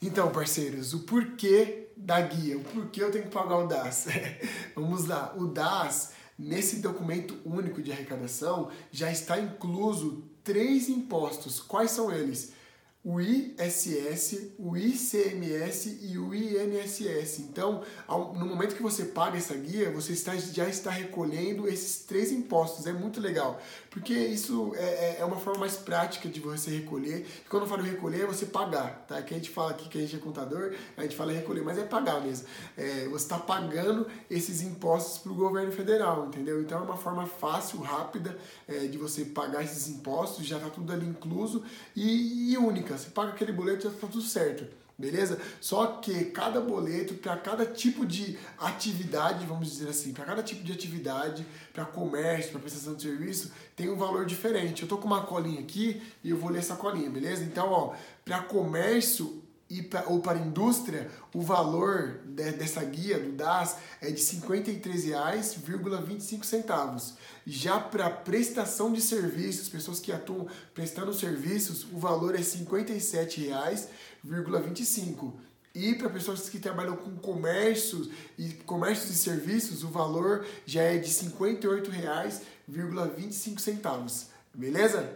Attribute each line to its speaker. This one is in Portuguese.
Speaker 1: Então, parceiros, o porquê da guia, o porquê eu tenho que pagar o DAS. Vamos lá, o DAS, nesse documento único de arrecadação, já está incluso três impostos. Quais são eles? O ISS, o ICMS e o INSS. Então, no momento que você paga essa guia, você está, já está recolhendo esses três impostos. É muito legal, porque isso é, é, é uma forma mais prática de você recolher. E quando eu falo recolher, é você pagar, tá? Que a gente fala aqui que a gente é contador, a gente fala recolher, mas é pagar mesmo. É, você está pagando esses impostos para o governo federal, entendeu? Então, é uma forma fácil, rápida é, de você pagar esses impostos, já está tudo ali incluso e, e única você paga aquele boleto e está tudo certo. Beleza? Só que cada boleto, para cada tipo de atividade, vamos dizer assim, para cada tipo de atividade, para comércio, para prestação de serviço, tem um valor diferente. Eu tô com uma colinha aqui e eu vou ler essa colinha, beleza? Então, ó, para comércio e pra, ou para indústria, o valor de, dessa guia do DAS é de R$ 53,25. Já para prestação de serviços, pessoas que atuam prestando serviços, o valor é R$ 57,25. E para pessoas que trabalham com comércios e comércios e serviços, o valor já é de R$ 58,25. Beleza?